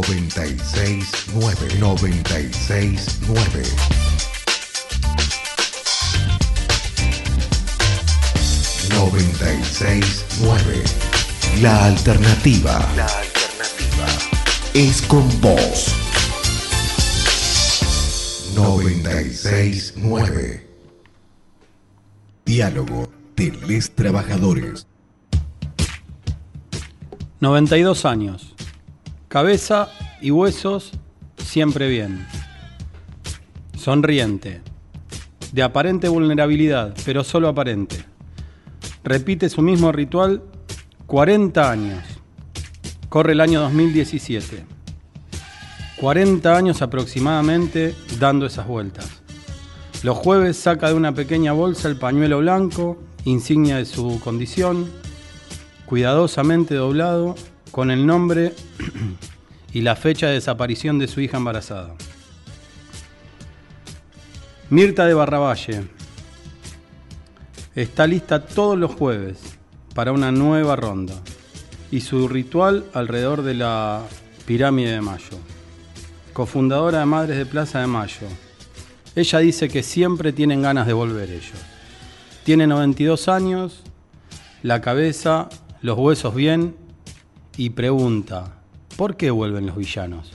969 969 969 La alternativa. La alternativa es con vos. 969 Diálogo de les trabajadores. 92 años. Cabeza y huesos siempre bien. Sonriente. De aparente vulnerabilidad, pero solo aparente. Repite su mismo ritual 40 años. Corre el año 2017. 40 años aproximadamente dando esas vueltas. Los jueves saca de una pequeña bolsa el pañuelo blanco, insignia de su condición, cuidadosamente doblado, con el nombre y la fecha de desaparición de su hija embarazada. Mirta de Barravalle está lista todos los jueves para una nueva ronda y su ritual alrededor de la pirámide de Mayo. Cofundadora de Madres de Plaza de Mayo. Ella dice que siempre tienen ganas de volver ellos. Tiene 92 años, la cabeza, los huesos bien y pregunta, ¿por qué vuelven los villanos?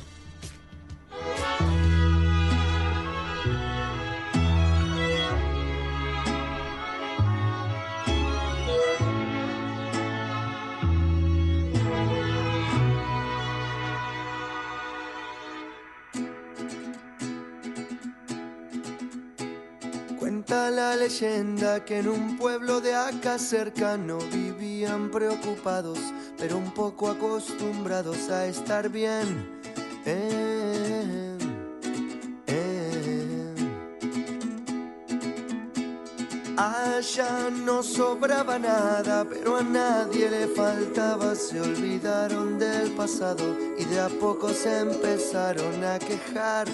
La leyenda que en un pueblo de acá cercano vivían preocupados, pero un poco acostumbrados a estar bien. Eh, eh. Allá no sobraba nada, pero a nadie le faltaba. Se olvidaron del pasado y de a poco se empezaron a quejar.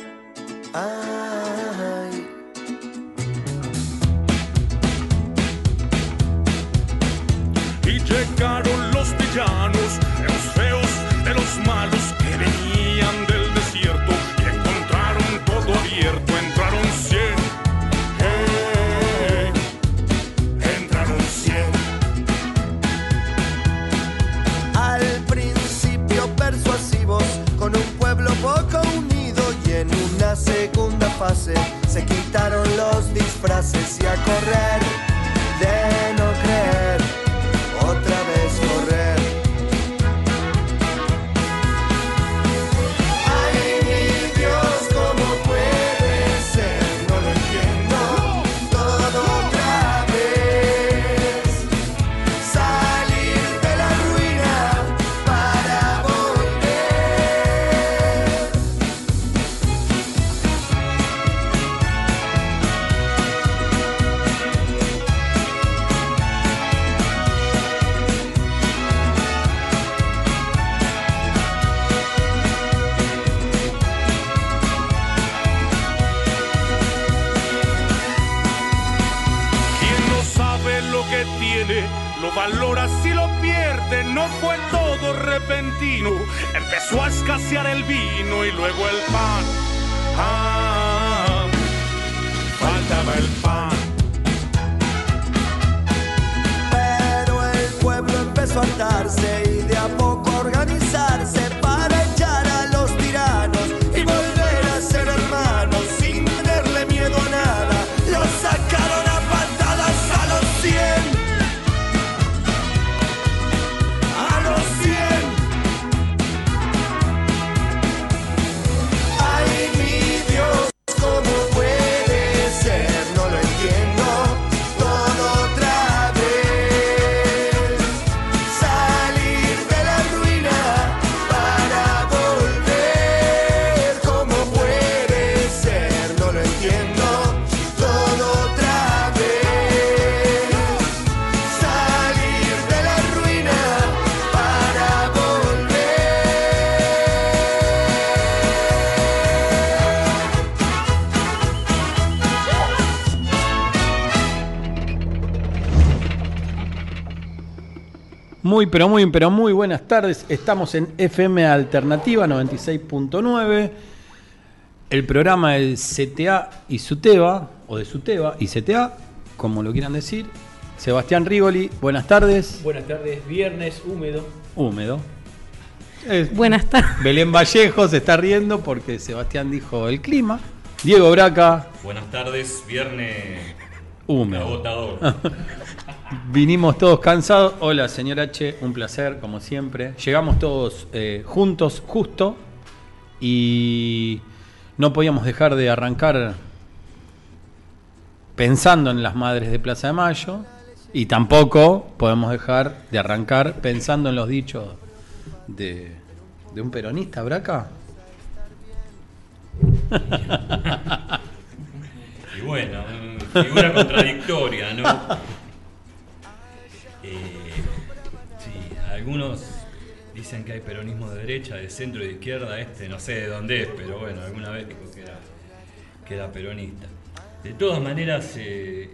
Ay. Llegaron los villanos, los feos de los malos que venían del desierto y encontraron todo abierto, entraron cien, hey, entraron cien. Al principio persuasivos, con un pueblo poco unido y en una segunda fase se quitaron los disfraces y a correr Empezó a escasear el vino y luego el pan. Ah, Muy, pero muy, pero muy buenas tardes. Estamos en FM Alternativa 96.9. El programa del CTA y SUTEBA, o de SUTEBA y CTA, como lo quieran decir. Sebastián Rigoli, buenas tardes. Buenas tardes, viernes húmedo. Húmedo. Es- Buenas tardes. Belén Vallejo se está riendo porque Sebastián dijo el clima. Diego Braca, Buenas tardes, viernes húmedo. agotador. Vinimos todos cansados. Hola, señor H, un placer, como siempre. Llegamos todos eh, juntos, justo, y no podíamos dejar de arrancar pensando en las madres de Plaza de Mayo, y tampoco podemos dejar de arrancar pensando en los dichos de, de un peronista, Braca. Y bueno, figura contradictoria, ¿no? Algunos dicen que hay peronismo de derecha, de centro y de izquierda, este no sé de dónde es, pero bueno, alguna vez dijo que era, peronista. De todas maneras, eh,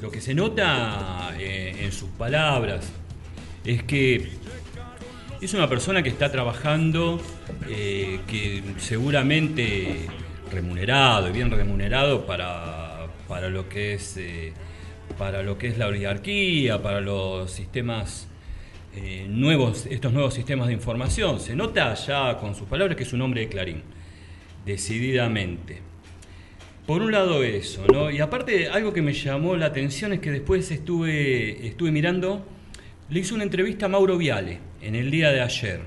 lo que se nota eh, en sus palabras es que es una persona que está trabajando, eh, que seguramente remunerado y bien remunerado para, para lo que es eh, para lo que es la oligarquía, para los sistemas eh, nuevos, estos nuevos sistemas de información. Se nota ya con sus palabras que es un hombre de Clarín, decididamente. Por un lado eso, ¿no? Y aparte algo que me llamó la atención es que después estuve, estuve mirando, le hizo una entrevista a Mauro Viale en el día de ayer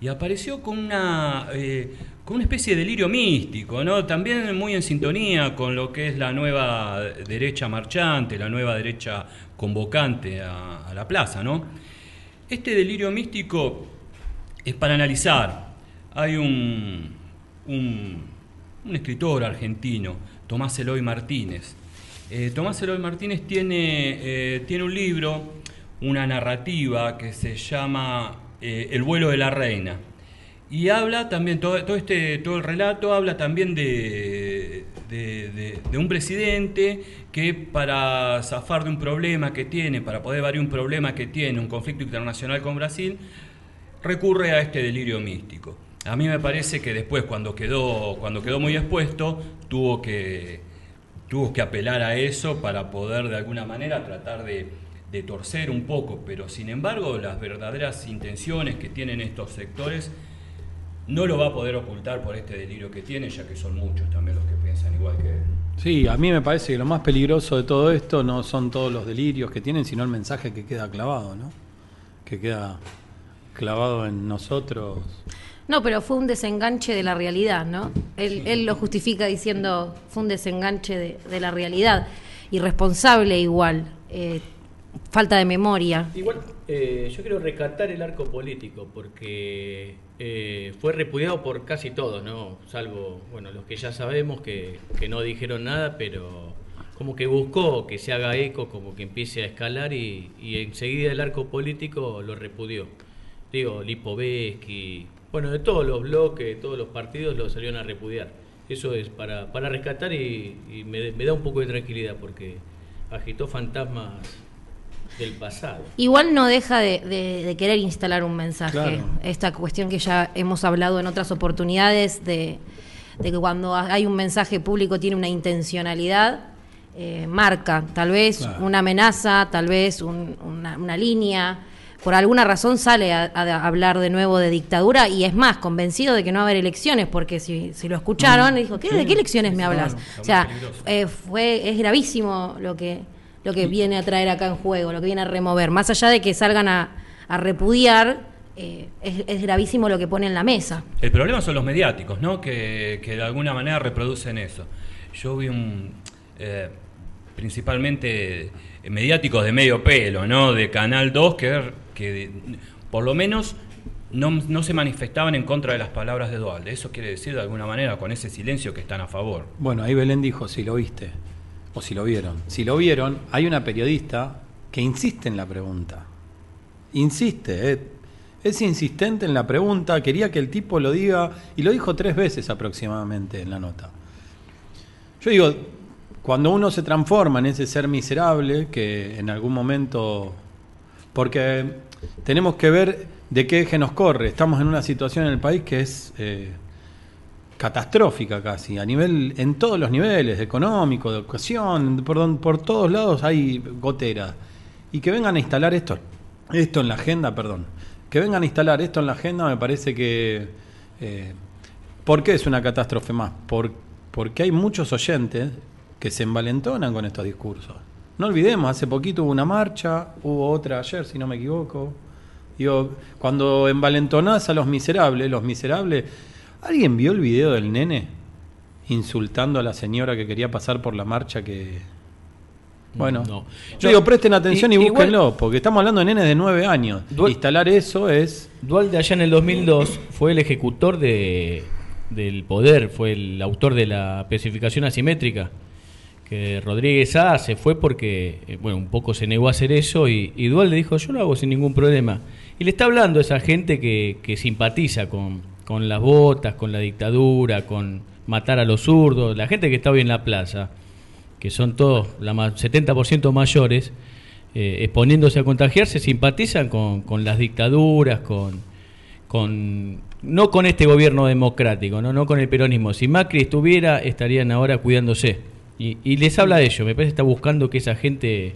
y apareció con una, eh, con una especie de delirio místico, ¿no? También muy en sintonía con lo que es la nueva derecha marchante, la nueva derecha convocante a, a la plaza, ¿no? Este delirio místico es para analizar. Hay un, un, escritor argentino, Tomás Eloy Martínez. Eh, Tomás Eloy Martínez tiene, eh, tiene un libro, una narrativa que se llama eh, El vuelo de la reina. Y habla también, todo, todo este, todo el relato habla también de, de- un presidente que para zafar de un problema que tiene, para poder variar un problema que tiene, un conflicto internacional con Brasil, recurre a este delirio místico. A mí me parece que después, cuando quedó, cuando quedó muy expuesto, tuvo que, tuvo que apelar a eso para poder de alguna manera tratar de, de torcer un poco, pero sin embargo las verdaderas intenciones que tienen estos sectores no lo va a poder ocultar por este delirio que tiene, ya que son muchos también los que piensan igual que él. Sí, a mí me parece que lo más peligroso de todo esto no son todos los delirios que tienen, sino el mensaje que queda clavado, ¿no? Que queda clavado en nosotros. No, pero fue un desenganche de la realidad, ¿no? Él, él lo justifica diciendo fue un desenganche de, de la realidad. Irresponsable igual. eh, falta de memoria. Igual, eh, yo quiero rescatar el arco político porque eh, fue repudiado por casi todos, ¿no? Salvo, bueno, los que ya sabemos que, que no dijeron nada, pero como que buscó que se haga eco, como que empiece a escalar y, enseguida el arco político lo repudió. Digo, Lipovetsky, bueno, de todos los bloques, de todos los partidos lo salieron a repudiar. Eso es para, para rescatar y, me da un poco de tranquilidad porque agitó fantasmas del pasado. Igual no deja de, de- de querer instalar un mensaje. Claro. Esta cuestión que ya hemos hablado en otras oportunidades de, de que cuando hay un mensaje público tiene una intencionalidad, eh, marca tal vez Claro. una amenaza, tal vez un- una, una línea. Por alguna razón sale a, a hablar de nuevo de dictadura y es más, convencido de que no va a haber elecciones, porque si, si lo escucharon, dijo, ¿qué, ¿de qué elecciones me hablas? claro, o sea, eh, fue, es gravísimo lo que, lo que viene a traer acá en juego, lo que viene a remover. Más allá de que salgan a, a repudiar, eh, es, es gravísimo lo que pone en la mesa. El problema son los mediáticos, ¿no? Que, que de alguna manera reproducen eso. Yo vi un. eh, principalmente mediáticos de medio pelo, ¿no? De Canal 2, que, que por lo menos no, no se manifestaban en contra de las palabras de Dualde. Eso quiere decir de alguna manera con ese silencio que están a favor. Bueno, ahí Belén dijo si lo viste o si lo vieron. Si lo vieron, hay una periodista que insiste en la pregunta. Insiste, eh. es insistente en la pregunta, quería que el tipo lo diga y lo dijo tres veces aproximadamente en la nota. Yo digo, cuando uno se transforma en ese ser miserable que en algún momento... Porque tenemos que ver de qué eje nos corre. Estamos en una situación en el país que es eh, catastrófica casi, a nivel, en todos los niveles, económico, de educación, por, por todos lados hay gotera. Y que vengan a instalar esto, esto en la agenda, perdón, que vengan a instalar esto en la agenda me parece que... eh, ¿Por qué es una catástrofe más? Por- porque hay muchos oyentes que se envalentonan con estos discursos. No olvidemos, hace poquito hubo una marcha, hubo otra ayer, si no me equivoco. Digo, cuando envalentonás a los miserables, los miserables. ¿Alguien vio el video del nene insultando a la señora que quería pasar por la marcha que. Bueno, No. yo digo, presten atención y, igual- búsquenlo, porque estamos hablando de nenes de nueve años. Dual- Instalar eso es. Dualde allá en el 2002 fue el ejecutor de, del poder, fue el autor de la especificación asimétrica. Que Rodríguez A se fue porque, eh, bueno, un poco se negó a hacer eso y, y Dualde dijo, yo lo hago sin ningún problema. Y le está hablando a esa gente que, que simpatiza con, con las botas, con la dictadura, con matar a los zurdos, la gente que está hoy en la plaza, que son todos, la ma- 70% mayores, eh, exponiéndose a contagiarse, simpatizan con, con las dictaduras, con, con no con este gobierno democrático, no, no con el peronismo. Si Macri estuviera, estarían ahora cuidándose. Y, y les habla de ello. Me parece que está buscando que esa gente,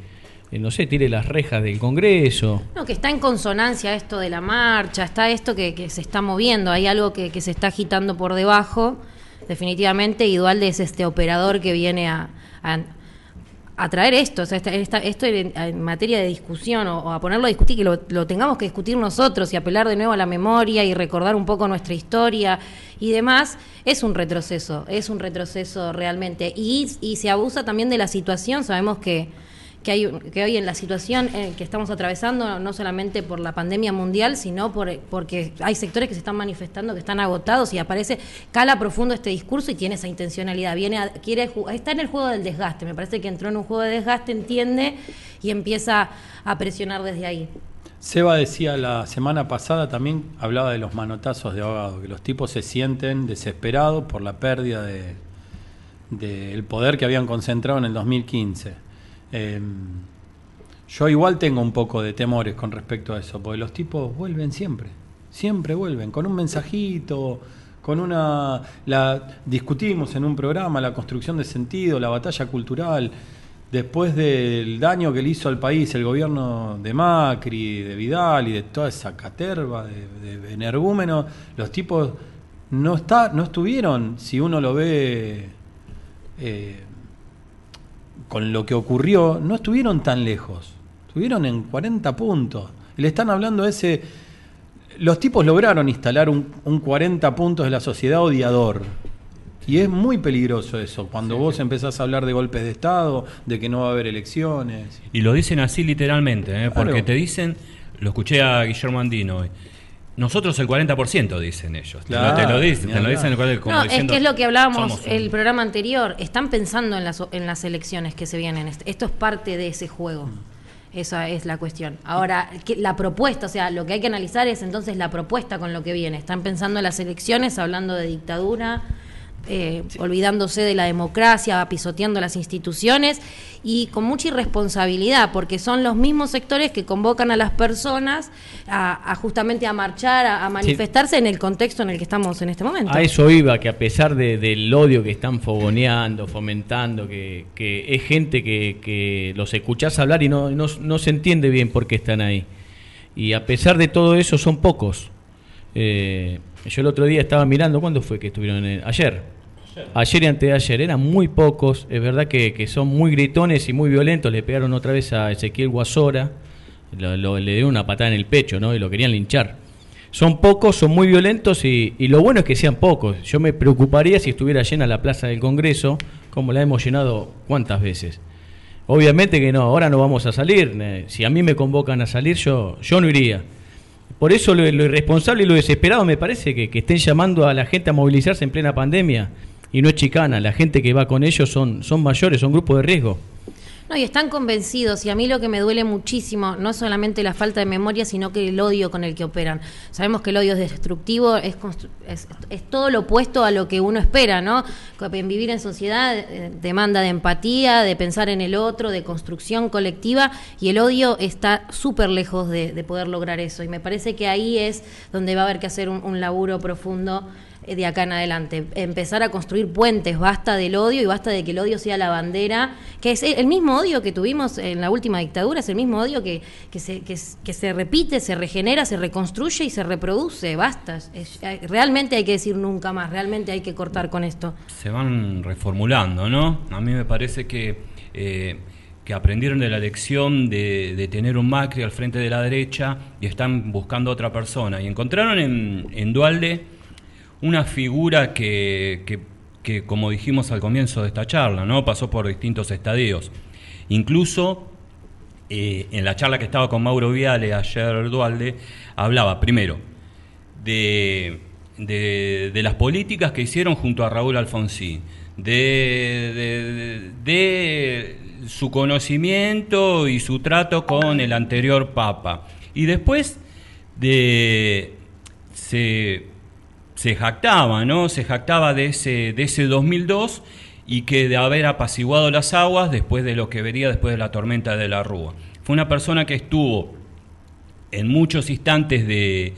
no sé, tire las rejas del Congreso. No, que está en consonancia esto de la marcha, está esto que, que se está moviendo, hay algo que, que se está agitando por debajo, definitivamente, y Dualde es este operador que viene a, a, a traer esto, o sea, esta- esta- esto en, materia de discusión, o, o a ponerlo a discutir, que lo, lo tengamos que discutir nosotros y apelar de nuevo a la memoria y recordar un poco nuestra historia y demás, es un retroceso, es un retroceso realmente. Y, y se abusa también de la situación, sabemos que que, hay, que hoy en la situación eh, que estamos atravesando, no solamente por la pandemia mundial, sino por, porque hay sectores que se están manifestando, que están agotados y aparece, cala profundo este discurso y tiene esa intencionalidad. Viene a- quiere está en el juego del desgaste, me parece que entró en un juego de desgaste, entiende y empieza a presionar desde ahí. Seba decía la semana pasada también, hablaba de los manotazos de ahogado, que los tipos se sienten desesperados por la pérdida de del poder que habían concentrado en el 2015. Eh, yo igual tengo un poco de temores con respecto a eso, porque los tipos vuelven siempre, siempre vuelven, con un mensajito, con una... Discutimos en un programa la construcción de sentido, la batalla cultural, después del daño que le hizo al país el gobierno de Macri, de Vidal y de toda esa caterva de, de los tipos no, está, no estuvieron, si uno lo ve... eh, con lo que ocurrió, no estuvieron tan lejos. Estuvieron en 40 puntos. Le están hablando ese... Los tipos lograron instalar un, un 40 puntos de la sociedad odiador. Y es muy peligroso eso, cuando vos empezás a hablar de golpes de Estado, de que no va a haber elecciones. Y lo dicen así literalmente, ¿eh? porque Claro. te dicen, lo escuché a Guillermo Andino hoy, nosotros el 40% dicen ellos. Te lo- te lo dicen, te lo dicen como no, es que es lo que hablábamos un- el programa anterior. Están pensando en las, en las elecciones que se vienen. Est- Esto es parte de ese juego. Esa es la cuestión. Ahora, que la propuesta, o sea, lo que hay que analizar es entonces la propuesta con lo que viene. Están pensando en las elecciones, hablando de dictadura, eh, olvidándose de la democracia, pisoteando las instituciones y con mucha irresponsabilidad, porque son los mismos sectores que convocan a las personas a, a justamente a marchar, a, a manifestarse en el contexto en el que estamos en este momento. A eso iba, que a pesar de- del odio que están fogoneando, fomentando, que, que es gente que, que los escuchás hablar y no, no, no se entiende bien por qué están ahí. Y a pesar de todo eso, son pocos. Eh, yo el otro día estaba mirando, ¿cuándo fue que estuvieron? en- ayer. Ayer y antes de ayer, eran muy pocos. Es verdad que, que son muy gritones y muy violentos. Le pegaron otra vez a Ezequiel Guasora. Lo- lo- le dieron una patada en el pecho, ¿no? Y lo querían linchar. Son pocos, son muy violentos y, y lo bueno es que sean pocos. Yo me preocuparía si estuviera llena la plaza del Congreso, como la hemos llenado cuántas veces. Obviamente que no, ahora no vamos a salir. Si a mí me convocan a salir, yo, yo no iría. Por eso lo, irresponsable y lo desesperado me parece que, que estén llamando a la gente a movilizarse en plena pandemia. Y no es chicana, la gente que va con ellos son, son mayores, son grupos de riesgo. No, y están convencidos, y a mí lo que me duele muchísimo, no solamente la falta de memoria, sino que el odio con el que operan. Sabemos que el odio es destructivo, es, es, es todo lo opuesto a lo que uno espera, ¿no? En vivir en sociedad eh, demanda de empatía, de pensar en el otro, de construcción colectiva, y el odio está súper lejos de, de poder lograr eso. Y me parece que ahí es donde va a haber que hacer un, laburo profundo de acá en adelante. Empezar a construir puentes, basta del odio y basta de que el odio sea la bandera, que es el mismo odio que tuvimos en la última dictadura, es el mismo odio que, que, se, que, se repite, se regenera, se reconstruye y se reproduce, basta. Eh, realmente hay que decir nunca más, realmente hay que cortar con esto. se van reformulando, ¿no? A mí me parece que, eh, que aprendieron de la lección de, de tener un Macri al frente de la derecha y están buscando otra persona. Y encontraron en, en Dualde una figura que, que- como dijimos al comienzo de esta charla, ¿no? pasó por distintos estadios. Incluso eh, en la charla que estaba con Mauro Viale ayer Dualde, hablaba primero de, de- de las políticas que hicieron junto a Raúl Alfonsín, de, de- de su conocimiento y su trato con el anterior Papa. Y después de, se, se jactaba, ¿no? Se jactaba de ese, de ese 2002 y que de haber apaciguado las aguas después de lo que vería después de la tormenta de la Rúa. Fue una persona que estuvo en muchos instantes de,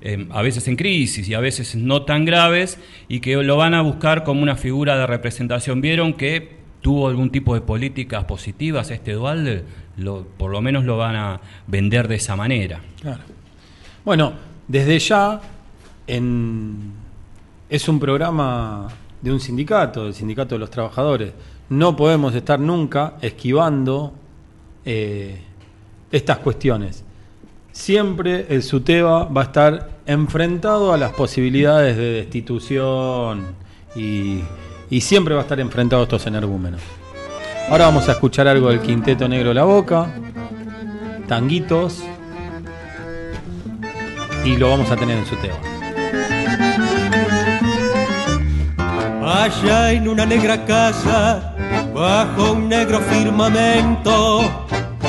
eh, a veces en crisis y a veces no tan graves, y que lo van a buscar como una figura de representación. ¿Vieron que tuvo algún tipo de políticas positivas este Dualde? Lo, por lo menos lo van a vender de esa manera. Claro. Bueno, desde ya es un programa de un sindicato, del Sindicato de los Trabajadores. No podemos estar nunca esquivando eh, estas cuestiones. Siempre el SUTEBA va a estar enfrentado a las posibilidades de destitución y, y siempre va a estar enfrentado a estos energúmenos. Ahora vamos a escuchar algo del Quinteto Negro La Boca, Tanguitos, y lo vamos a tener en su tema. Allá en una negra casa, bajo un negro firmamento,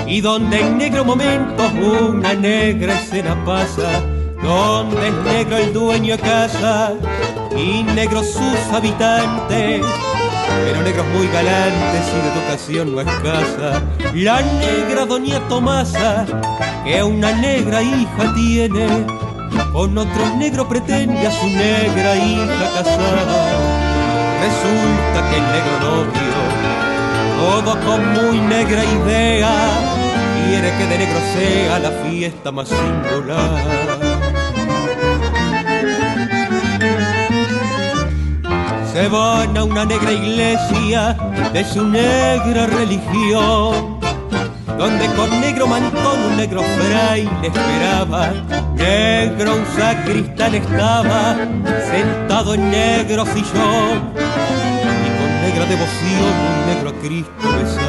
y donde en negro momento una negra escena pasa, donde es negro el dueño de casa y negros sus habitantes, pero negros muy galantes y de educación no escasa. La negra doña Tomasa, que una negra hija tiene, con otro negro pretende a su negra hija casada. Resulta que el negro novio, todo con muy negra idea, quiere que de negro sea la fiesta más singular. Se van a una negra iglesia de su negra religión, donde con negro mantón un negro fraile esperaba, negro un sacristán estaba, sentado en negro sillón, y con negra devoción un negro a Cristo besaba.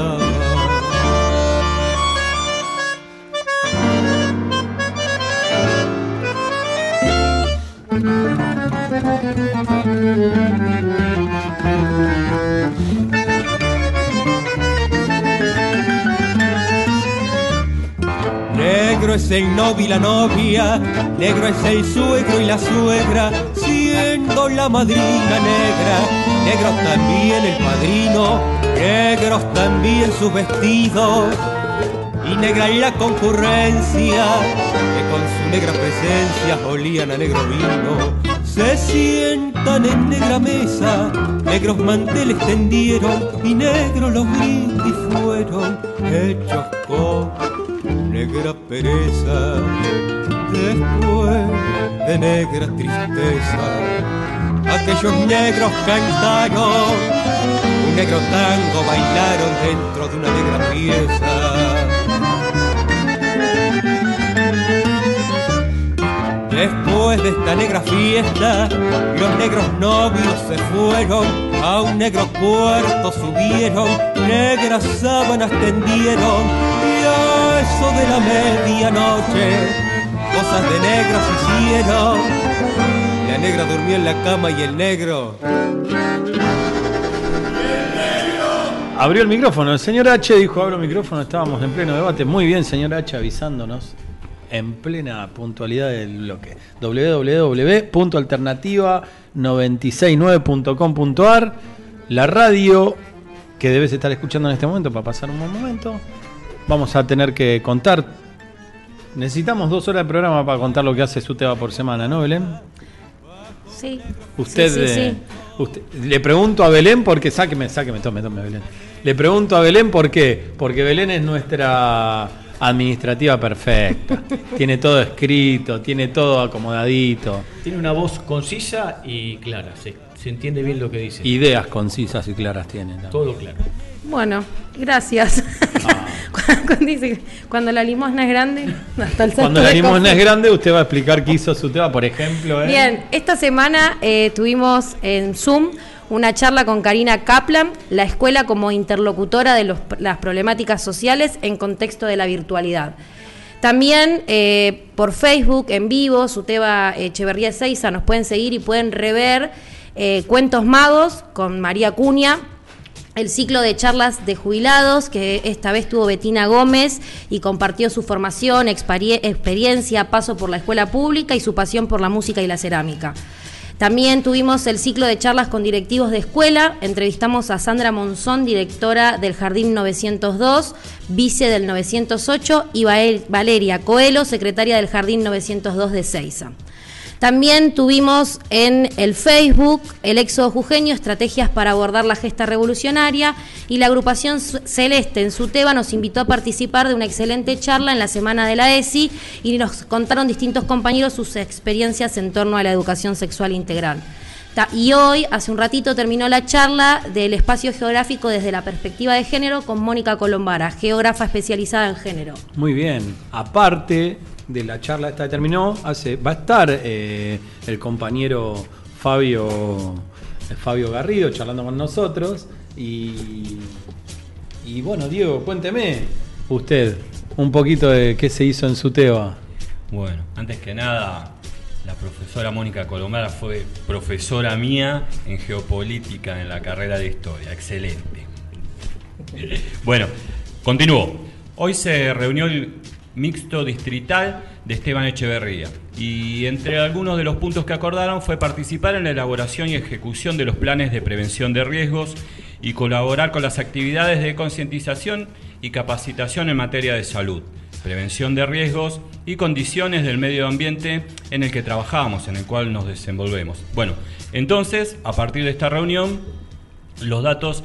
Es el novio y la novia, negro es el suegro y la suegra, siendo la madrina negra, negro también el padrino, negros también sus vestidos, y negra la concurrencia, que con su negra presencia olían a negro vino. Se sientan en negra mesa, negros manteles tendieron, y negros los brindis fueron hechos con negra pereza, después de negra tristeza, aquellos negros cantaron, un negro tango bailaron dentro de una negra pieza. Después de esta negra fiesta, los negros novios se fueron, a un negro puerto subieron, negras sábanas tendieron, y a eso de la medianoche, cosas de negras hicieron. La negra durmió en la cama y el negro Abrió el micrófono. El señor H dijo, abro el micrófono, estábamos en pleno debate. Muy bien, señor H, avisándonos en plena puntualidad del bloque. www.alternativa969.com.ar La radio que debes estar escuchando en este momento para pasar un buen momento. Vamos a tener que contar. Necesitamos dos horas de programa para contar lo que hace su tema por semana, ¿no, Belén? Sí. Usted, Sí, sí, sí. usted- le pregunto a Belén porque sáqueme, sáqueme, tome, tome Belén. Le pregunto a Belén por qué, porque Belén es nuestra administrativa perfecta. tiene todo escrito, tiene todo acomodadito, Tiene una voz concisa y clara, se, se entiende bien lo que dice. ideas concisas y claras tiene. también. Todo claro. Bueno, gracias. Ah. cuando, dice, cuando la limosna es grande, hasta el Cuando la limosna es grande, usted va a explicar qué hizo su tema, por ejemplo. ¿eh? Bien, esta semana eh, tuvimos en Zoom una charla con Karina Kaplan, la escuela como interlocutora de los- las problemáticas sociales en contexto de la virtualidad. También eh, por Facebook, en vivo, Suteba Echeverría Seiza, nos pueden seguir y pueden rever eh, Cuentos Magos con María Cuña, el ciclo de charlas de jubilados, que esta vez tuvo Betina Gómez y compartió su formación, experiencia, paso por la escuela pública y su pasión por la música y la cerámica. También tuvimos el ciclo de charlas con directivos de escuela. Entrevistamos a Sandra Monzón, directora del Jardín 902, vice del 908, y Valeria Coelho, secretaria del Jardín 902 de Ceiza. También tuvimos en el Facebook el éxodo jujeño, estrategias para abordar la gesta revolucionaria y la agrupación Celeste en Suteba nos invitó a participar de una excelente charla en la semana de la ESI y nos contaron distintos compañeros sus experiencias en torno a la educación sexual integral. Y hoy, hace un ratito, terminó la charla del espacio geográfico desde la perspectiva de género con Mónica Colombara, geógrafa especializada en género. Muy bien. Aparte de la charla esta que terminó, hace, va a estar eh, el compañero Fabio, eh, Fabio Garrido charlando con nosotros. Y, y bueno, Diego, cuénteme usted un poquito de qué se hizo en su tema. Bueno, antes que nada, la profesora Mónica Colombara fue profesora mía en geopolítica en la carrera de historia. Excelente. Bueno, continúo. Hoy se reunió el mixto distrital de Esteban Echeverría y entre algunos de los puntos que acordaron fue participar en la elaboración y ejecución de los planes de prevención de riesgos y colaborar con las actividades de concientización y capacitación en materia de salud, prevención de riesgos y condiciones del medio ambiente en el que trabajamos, en el cual nos desenvolvemos. Bueno, entonces, a partir de esta reunión, los datos,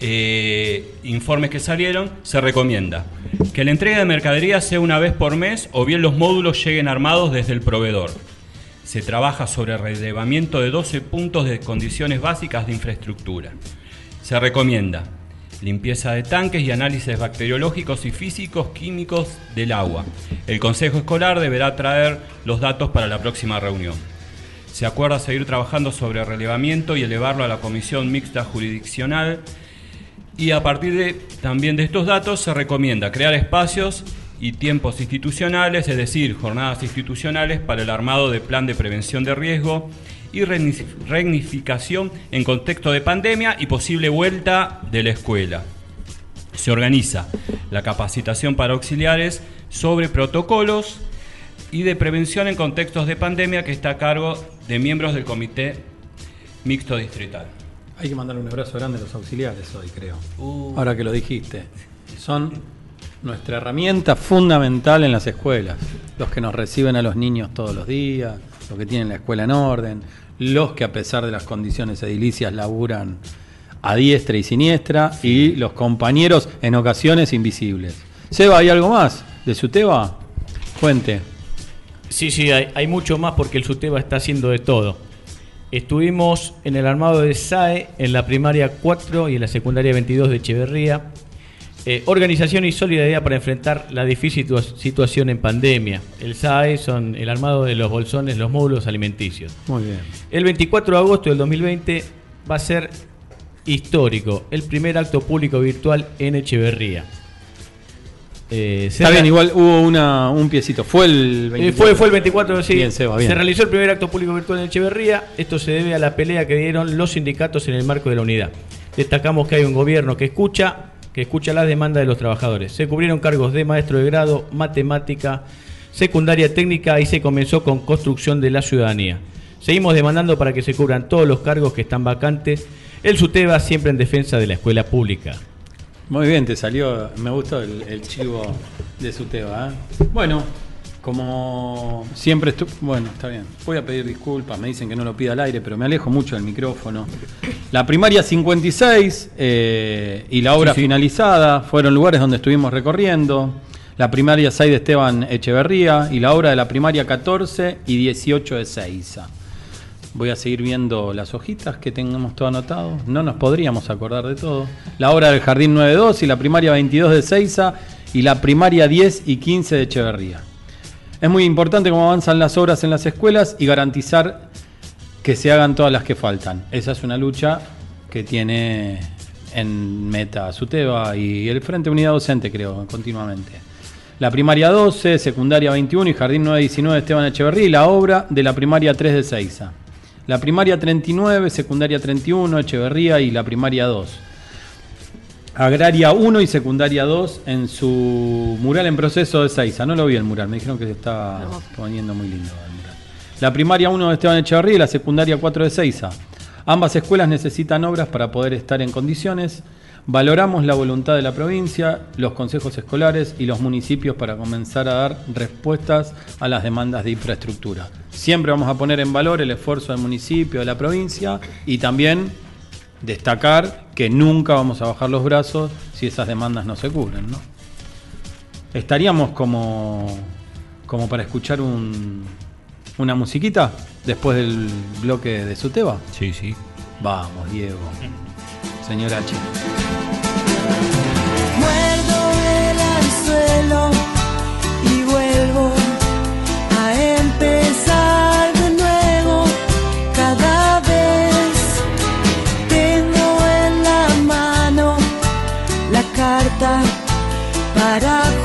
eh, informes que salieron, se recomienda que la entrega de mercadería sea una vez por mes o bien los módulos lleguen armados desde el proveedor. Se trabaja sobre el relevamiento de 12 puntos de condiciones básicas de infraestructura. Se recomienda limpieza de tanques y análisis bacteriológicos y físicos químicos del agua. El Consejo Escolar deberá traer los datos para la próxima reunión. Se acuerda seguir trabajando sobre el relevamiento y elevarlo a la Comisión Mixta Jurisdiccional. Y a partir de, también de estos datos se recomienda crear espacios y tiempos institucionales, es decir, jornadas institucionales para el armado de plan de prevención de riesgo y reunificación en contexto de pandemia y posible vuelta de la escuela. Se organiza la capacitación para auxiliares sobre protocolos y de prevención en contextos de pandemia que está a cargo de miembros del Comité Mixto Distrital. Hay que mandarle un abrazo grande a los auxiliares hoy, creo. Uh. Ahora que lo dijiste. Son nuestra herramienta fundamental en las escuelas. Los que nos reciben a los niños todos los días, los que tienen la escuela en orden, los que a pesar de las condiciones edilicias laburan a diestra y siniestra, y los compañeros en ocasiones invisibles. Seba, ¿hay algo más de su tema? Cuente. Sí, sí, hay, hay mucho más porque el SUTEBA está haciendo de todo. Estuvimos en el armado de SAE en la primaria 4 y en la secundaria 22 de Echeverría. Eh, organización y solidaridad para enfrentar la difícil situa- situación en pandemia. El SAE son el armado de los bolsones, los módulos alimenticios. Muy bien. El 24 de agosto del 2020 va a ser histórico, el primer acto público virtual en Echeverría. Eh, Está bien, igual hubo una, un piecito. Fue el Eh, 24. fue, fue el 24, sí. Bien, Seba, bien. Se realizó el primer acto público virtual en Echeverría. Esto se debe a la pelea que dieron los sindicatos en el marco de la unidad. Destacamos que hay un gobierno que escucha, que escucha las demandas de los trabajadores. Se cubrieron cargos de maestro de grado, matemática, secundaria técnica y se comenzó con construcción de la ciudadanía. Seguimos demandando para que se cubran todos los cargos que están vacantes. El SUTEBA siempre en defensa de la escuela pública. Muy bien, te salió. Me gustó el, el chivo de su tema. ¿eh? Bueno, como siempre estuve. Bueno, está bien. Voy a pedir disculpas. Me dicen que no lo pida al aire, pero me alejo mucho del micrófono. La primaria 56 eh, y la obra finalizada fueron lugares donde estuvimos recorriendo. La primaria 6 de Esteban Echeverría y la obra de la primaria 14 y 18 de Seiza. Voy a seguir viendo las hojitas que tengamos todo anotado. No nos podríamos acordar de todo. La obra del Jardín 92 y la primaria 22 de Seiza y la primaria 10 y 15 de Echeverría. Es muy importante cómo avanzan las obras en las escuelas y garantizar que se hagan todas las que faltan. Esa es una lucha que tiene en meta Suteba y el Frente Unidad Docente, creo, continuamente. La primaria 12, secundaria 21 y jardín 919 de Esteban Echeverría y la obra de la primaria 3 de Seiza. La primaria 39, secundaria 31, Echeverría y la primaria 2. Agraria 1 y secundaria 2 en su mural en proceso de Seiza. No lo vi el mural, me dijeron que se está poniendo muy lindo el mural. La primaria 1 de Esteban Echeverría y la secundaria 4 de Seiza. Ambas escuelas necesitan obras para poder estar en condiciones. Valoramos la voluntad de la provincia, los consejos escolares y los municipios para comenzar a dar respuestas a las demandas de infraestructura. Siempre vamos a poner en valor el esfuerzo del municipio, de la provincia y también destacar que nunca vamos a bajar los brazos si esas demandas no se cubren. ¿no? Estaríamos como, como para escuchar un, una musiquita después del bloque de Suteba. Sí, sí. Vamos, Diego. Señor H. Muerdo el anzuelo y vuelvo a empezar de nuevo. Cada vez tengo en la mano la carta para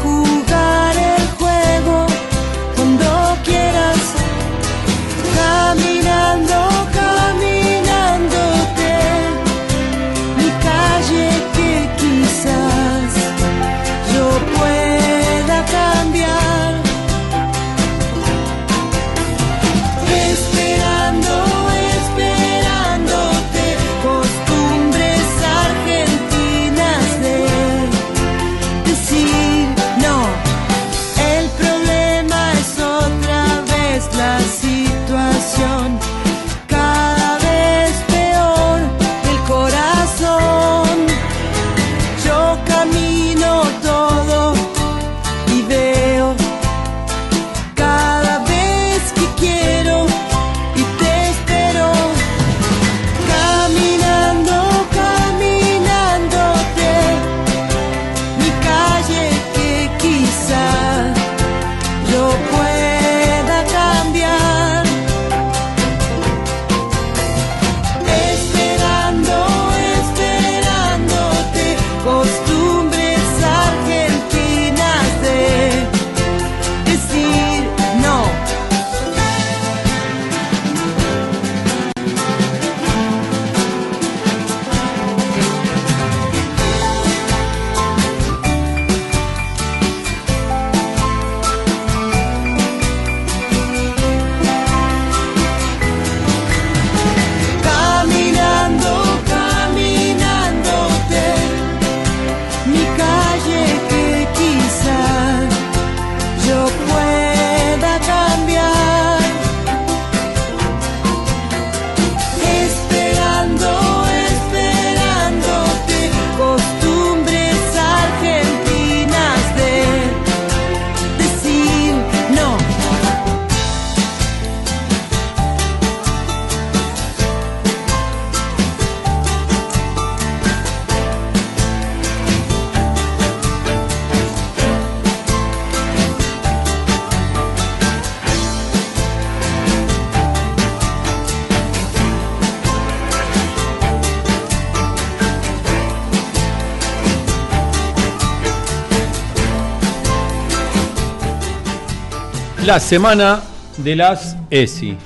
la semana de las ESI.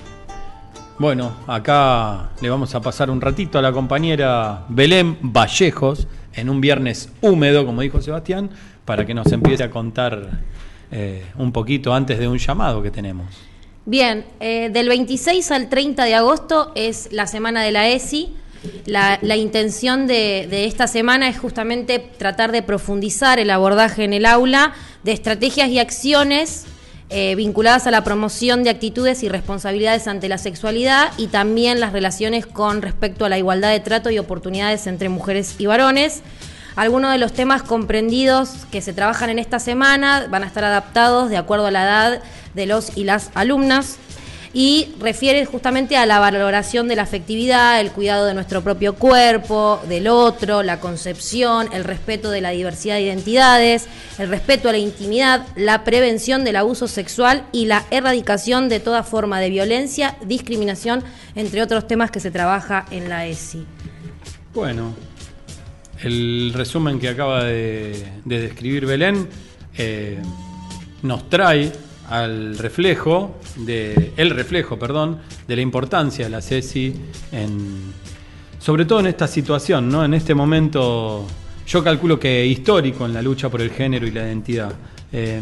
Bueno, acá le vamos a pasar un ratito a la compañera Belén Vallejos en un viernes húmedo, como dijo Sebastián, para que nos empiece a contar eh, un poquito antes de un llamado que tenemos. Bien, eh, del 26 al 30 de agosto es la semana de la ESI. La, intención de esta semana es justamente tratar de profundizar el abordaje en el aula de estrategias y acciones eh, vinculadas a la promoción de actitudes y responsabilidades ante la sexualidad y también las relaciones con respecto a la igualdad de trato y oportunidades entre mujeres y varones. Algunos de los temas comprendidos que se trabajan en esta semana van a estar adaptados de acuerdo a la edad de los y las alumnas y refiere justamente a la valoración de la afectividad, el cuidado de nuestro propio cuerpo, del otro, la concepción, el respeto de la diversidad de identidades, el respeto a la intimidad, la prevención del abuso sexual y la erradicación de toda forma de violencia, discriminación, entre otros temas que se trabaja en la ESI. Bueno, el resumen que acaba de, de describir Belén eh, nos trae al reflejo de el reflejo, perdón, de la importancia de la CESI en sobre todo en esta situación, ¿no? En este momento yo calculo que histórico en la lucha por el género y la identidad. Eh,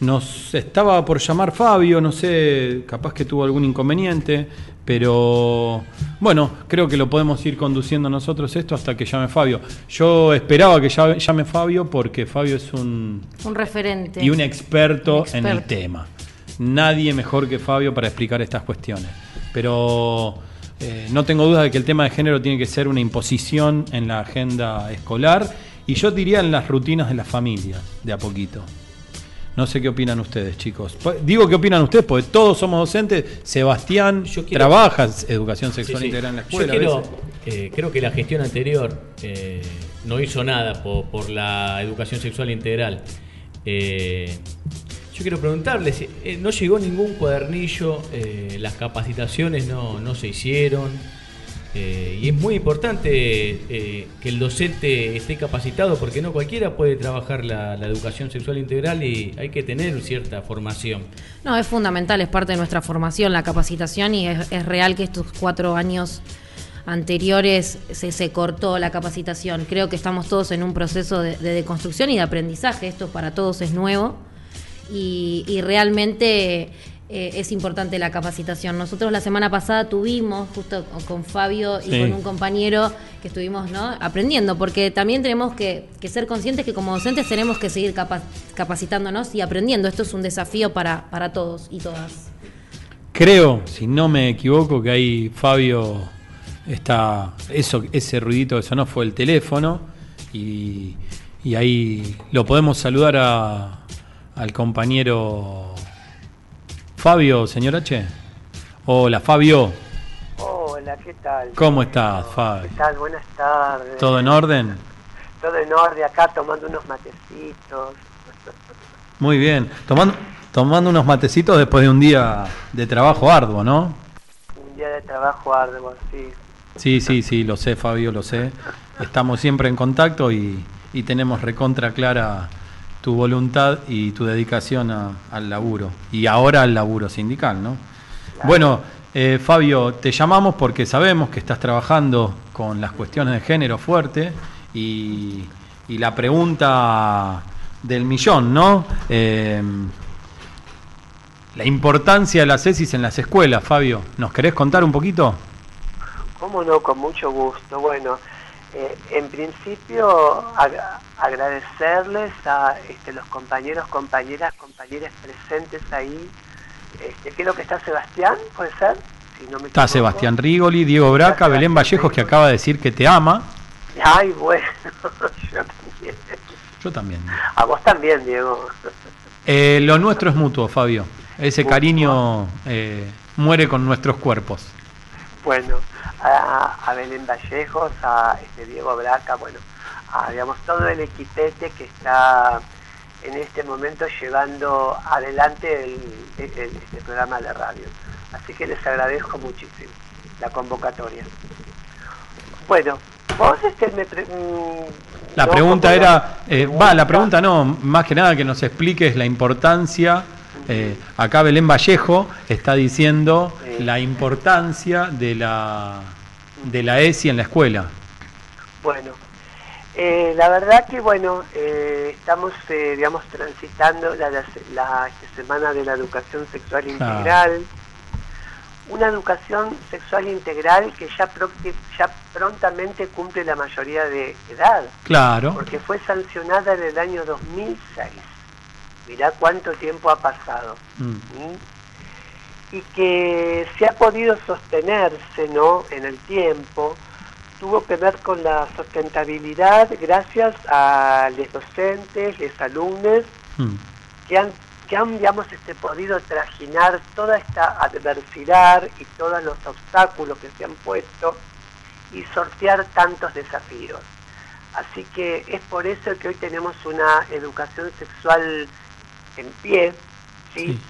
nos estaba por llamar Fabio, no sé, capaz que tuvo algún inconveniente, pero bueno, creo que lo podemos ir conduciendo nosotros esto hasta que llame Fabio. Yo esperaba que llame, Fabio porque Fabio es un Un referente. y un experto, Un en el tema. Nadie mejor que Fabio para explicar estas cuestiones. Pero eh, no tengo duda de que el tema de género tiene que ser una imposición en la agenda escolar y yo diría en las rutinas de las familias, de a poquito. No sé qué opinan ustedes, chicos. Po- Digo qué opinan ustedes porque todos somos docentes. Sebastián Yo quiero- trabaja educación sexual Sí, sí. integral en la Yo escuela. a quiero, eh, creo que la gestión anterior eh, no hizo nada po- por, la educación sexual integral. Eh, yo quiero preguntarles, no llegó ningún cuadernillo, las capacitaciones no, no se hicieron. Eh, y es muy importante eh, que el docente esté capacitado porque no cualquiera puede trabajar la, educación sexual integral y hay que tener cierta formación. No, es fundamental, es parte de nuestra formación, la capacitación, y es, real que estos cuatro años anteriores se, se cortó la capacitación. Creo que estamos todos en un proceso de, de deconstrucción y de aprendizaje. Esto para todos es nuevo y realmente eh, es importante la capacitación. Nosotros la semana pasada tuvimos, justo con Fabio y Sí. con un compañero que estuvimos ¿no? aprendiendo, porque también tenemos que, que ser conscientes que como docentes tenemos que seguir capa- capacitándonos y aprendiendo. Esto es un desafío para, para todos y todas. Creo, si no me equivoco, que ahí Fabio está. Eso, ese ruidito que sonó fue el teléfono. Y, y ahí lo podemos saludar a- al compañero Fabio, señor H. Hola, Fabio. Hola, ¿qué tal? ¿Cómo estás, ¿Qué Fabio? tal? Buenas tardes. ¿Todo en orden? Todo en orden, acá tomando unos matecitos. Muy bien. Tomando, tomando unos matecitos después de un día de trabajo arduo, ¿no? Un día de trabajo arduo, sí. Sí, sí, sí, lo sé, Fabio, lo sé. Estamos siempre en contacto y, y tenemos recontra clara tu voluntad y tu dedicación a- al laburo. Y ahora al laburo sindical, ¿no? Bueno, eh, Fabio, te llamamos porque sabemos que estás trabajando con las cuestiones de género fuerte y, y la pregunta del millón, ¿no? Eh, la importancia de la CESIS en las escuelas, Fabio. ¿Nos querés contar un poquito? ¿Cómo no? Con mucho gusto. Bueno, eh, en principio ag- agradecerles a este, los compañeros, compañeras, compañeras presentes ahí. Este, creo que está Sebastián, ¿puede ser? Si no me Está equivoco. Sebastián Rigoli, Diego Braca, Belén Vallejos que acaba de decir que te ama. Ay, bueno, yo también. Yo también. A vos también, Diego. Eh, lo nuestro es mutuo, Fabio. Ese Mutuo. cariño eh, muere con nuestros cuerpos. Bueno, a, a Belén Vallejos, a este Diego Braca, bueno, a digamos todo el equipete que está en este momento llevando adelante el, el- el- este programa de radio. Así que les agradezco muchísimo la convocatoria. Bueno, vos este me pre- mm, La no, pregunta era, eh, va, la pregunta no, más que nada que nos expliques la importancia Eh, acá Belén Vallejo está diciendo Sí. la importancia de la, de la ESI en la escuela. Bueno, eh, la verdad que bueno, eh, estamos, eh, digamos, transitando la, la, la semana de la educación sexual integral. Una educación sexual integral que ya, procti- ya prontamente cumple la mayoría de edad, Claro. porque fue sancionada en el año 2006. Mirá cuánto tiempo ha pasado. Mm. ¿sí? y que se ha podido sostenerse ¿no? en el tiempo tuvo que ver con la sustentabilidad gracias a los docentes, los alumnos Mm. que han, que han digamos, este, podido trajinar toda esta adversidad y todos los obstáculos que se han puesto y sortear tantos desafíos. Así que es por eso que hoy tenemos una educación sexual en pie, ¿sí?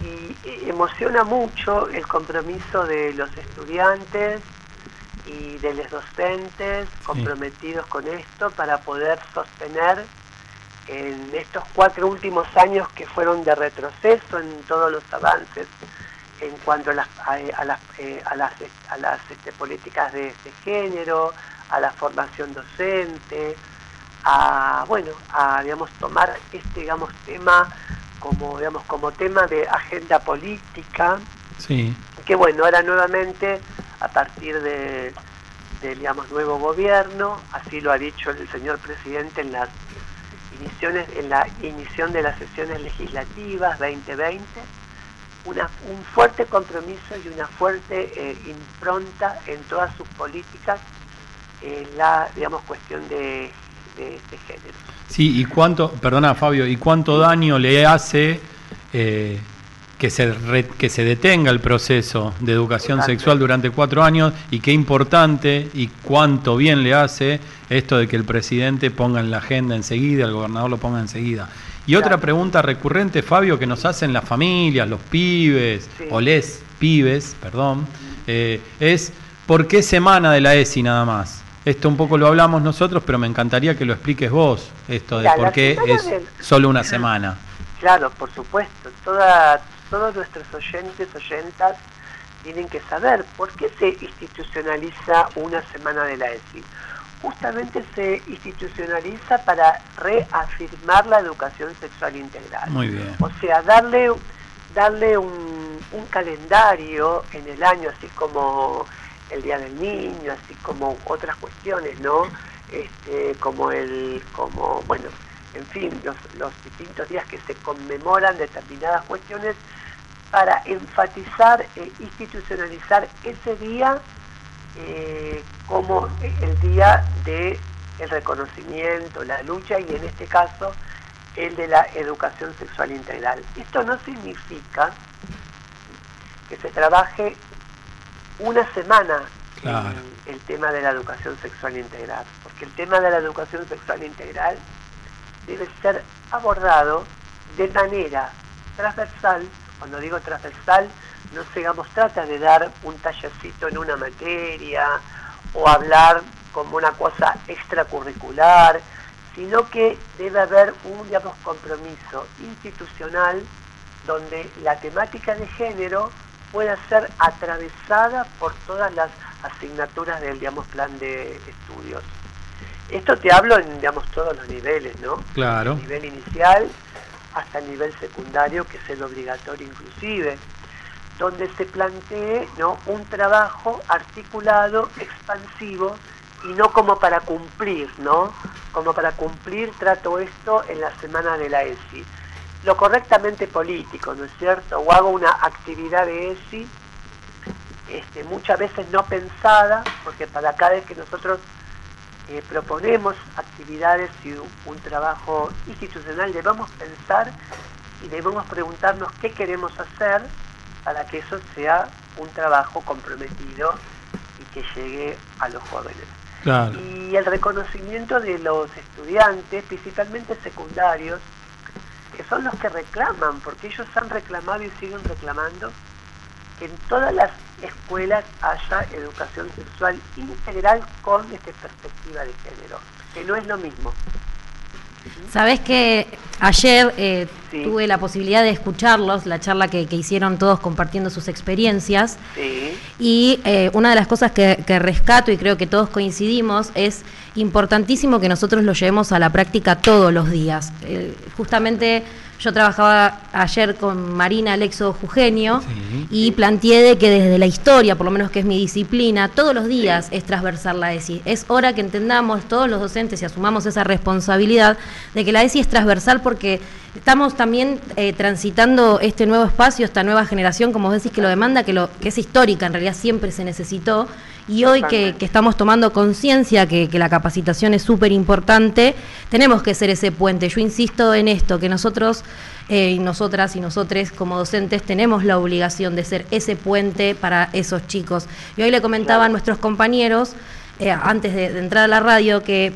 y y emociona mucho el compromiso de los estudiantes y de los docentes comprometidos con esto para poder sostener en estos cuatro últimos años que fueron de retroceso en todos los avances en cuanto a las, a, a las, eh, a las, a las este, políticas de, de género, a la formación docente, a bueno, a digamos tomar este digamos tema como digamos como tema de agenda política Sí. que bueno ahora nuevamente a partir de del digamos nuevo gobierno así lo ha dicho el señor presidente en las iniciones en la inición de las sesiones legislativas 2020 una, un fuerte compromiso y una fuerte eh, impronta en todas sus políticas en la digamos cuestión de, de, género Sí, y cuánto, perdona Fabio, y cuánto daño le hace eh, que, se re- que se detenga el proceso de educación Exacto. sexual durante cuatro años y qué importante y cuánto bien le hace esto de que el presidente ponga en la agenda enseguida, el gobernador lo ponga enseguida. Y otra pregunta recurrente, Fabio, que nos hacen las familias, los pibes, Sí. o les pibes, perdón, eh, es ¿por qué semana de la ESI nada más? Esto un poco lo hablamos nosotros, pero me encantaría que lo expliques vos, esto de por qué es del- solo una semana. Claro, por supuesto. Toda, todos nuestros oyentes, oyentas, tienen que saber por qué se institucionaliza una semana de la ESI. Justamente se institucionaliza para reafirmar la educación sexual integral. Muy bien. O sea, darle, darle un, un calendario en el año, así como el Día del Niño, así como otras cuestiones, ¿no? Este, como el, como, bueno, en fin, los, los distintos días que se conmemoran determinadas cuestiones para enfatizar e institucionalizar ese día eh, como el día de el reconocimiento, la lucha y en este caso el de la educación sexual integral. Esto no significa que se trabaje una semana Claro. en el tema de la educación sexual integral, porque el tema de la educación sexual integral debe ser abordado de manera transversal. Cuando digo transversal, no se digamos, trata de dar un tallercito en una materia o hablar como una cosa extracurricular, sino que debe haber un digamos, compromiso institucional donde la temática de género pueda ser atravesada por todas las asignaturas del digamos, plan de estudios. Esto te hablo en digamos, todos los niveles, ¿no? Claro. nivel inicial hasta el nivel secundario, que es el obligatorio inclusive, donde se plantee ¿no? un trabajo articulado, expansivo, y no como para cumplir, ¿no? Como para cumplir trato esto en la semana de la ESI. Lo correctamente político, ¿no es cierto? O hago una actividad de ESI este, muchas veces no pensada, porque para cada vez que nosotros eh, proponemos actividades y un, un trabajo institucional, debemos pensar y debemos preguntarnos qué queremos hacer para que eso sea un trabajo comprometido y que llegue a los jóvenes. Claro. Y el reconocimiento de los estudiantes, principalmente secundarios, que son los que reclaman, porque ellos han reclamado y siguen reclamando que en todas las escuelas haya educación sexual integral con esta perspectiva de género, que no es lo mismo. Sabes que ayer eh, Sí. tuve la posibilidad de escucharlos, la charla que, que hicieron todos compartiendo sus experiencias. Sí, Y eh, una de las cosas que, que rescato y creo que todos coincidimos es importantísimo que nosotros lo llevemos a la práctica todos los días. Eh, justamente yo trabajaba ayer con Marina Alexo Jugenio Sí. y planteé de que desde la historia, por lo menos que es mi disciplina, todos los días es transversal la ESI. Es hora que entendamos todos los docentes y asumamos esa responsabilidad de que la ESI es transversal porque estamos también eh, transitando este nuevo espacio, esta nueva generación, como vos decís, que lo demanda, que, lo, que es histórica, en realidad siempre se necesitó. Y hoy que, estamos tomando conciencia que, que la capacitación es súper importante, tenemos que ser ese puente. Yo insisto en esto, que nosotros eh, y nosotras y nosotres como docentes tenemos la obligación de ser ese puente para esos chicos. Y hoy le comentaba a nuestros compañeros, eh, antes de, de entrar a la radio, que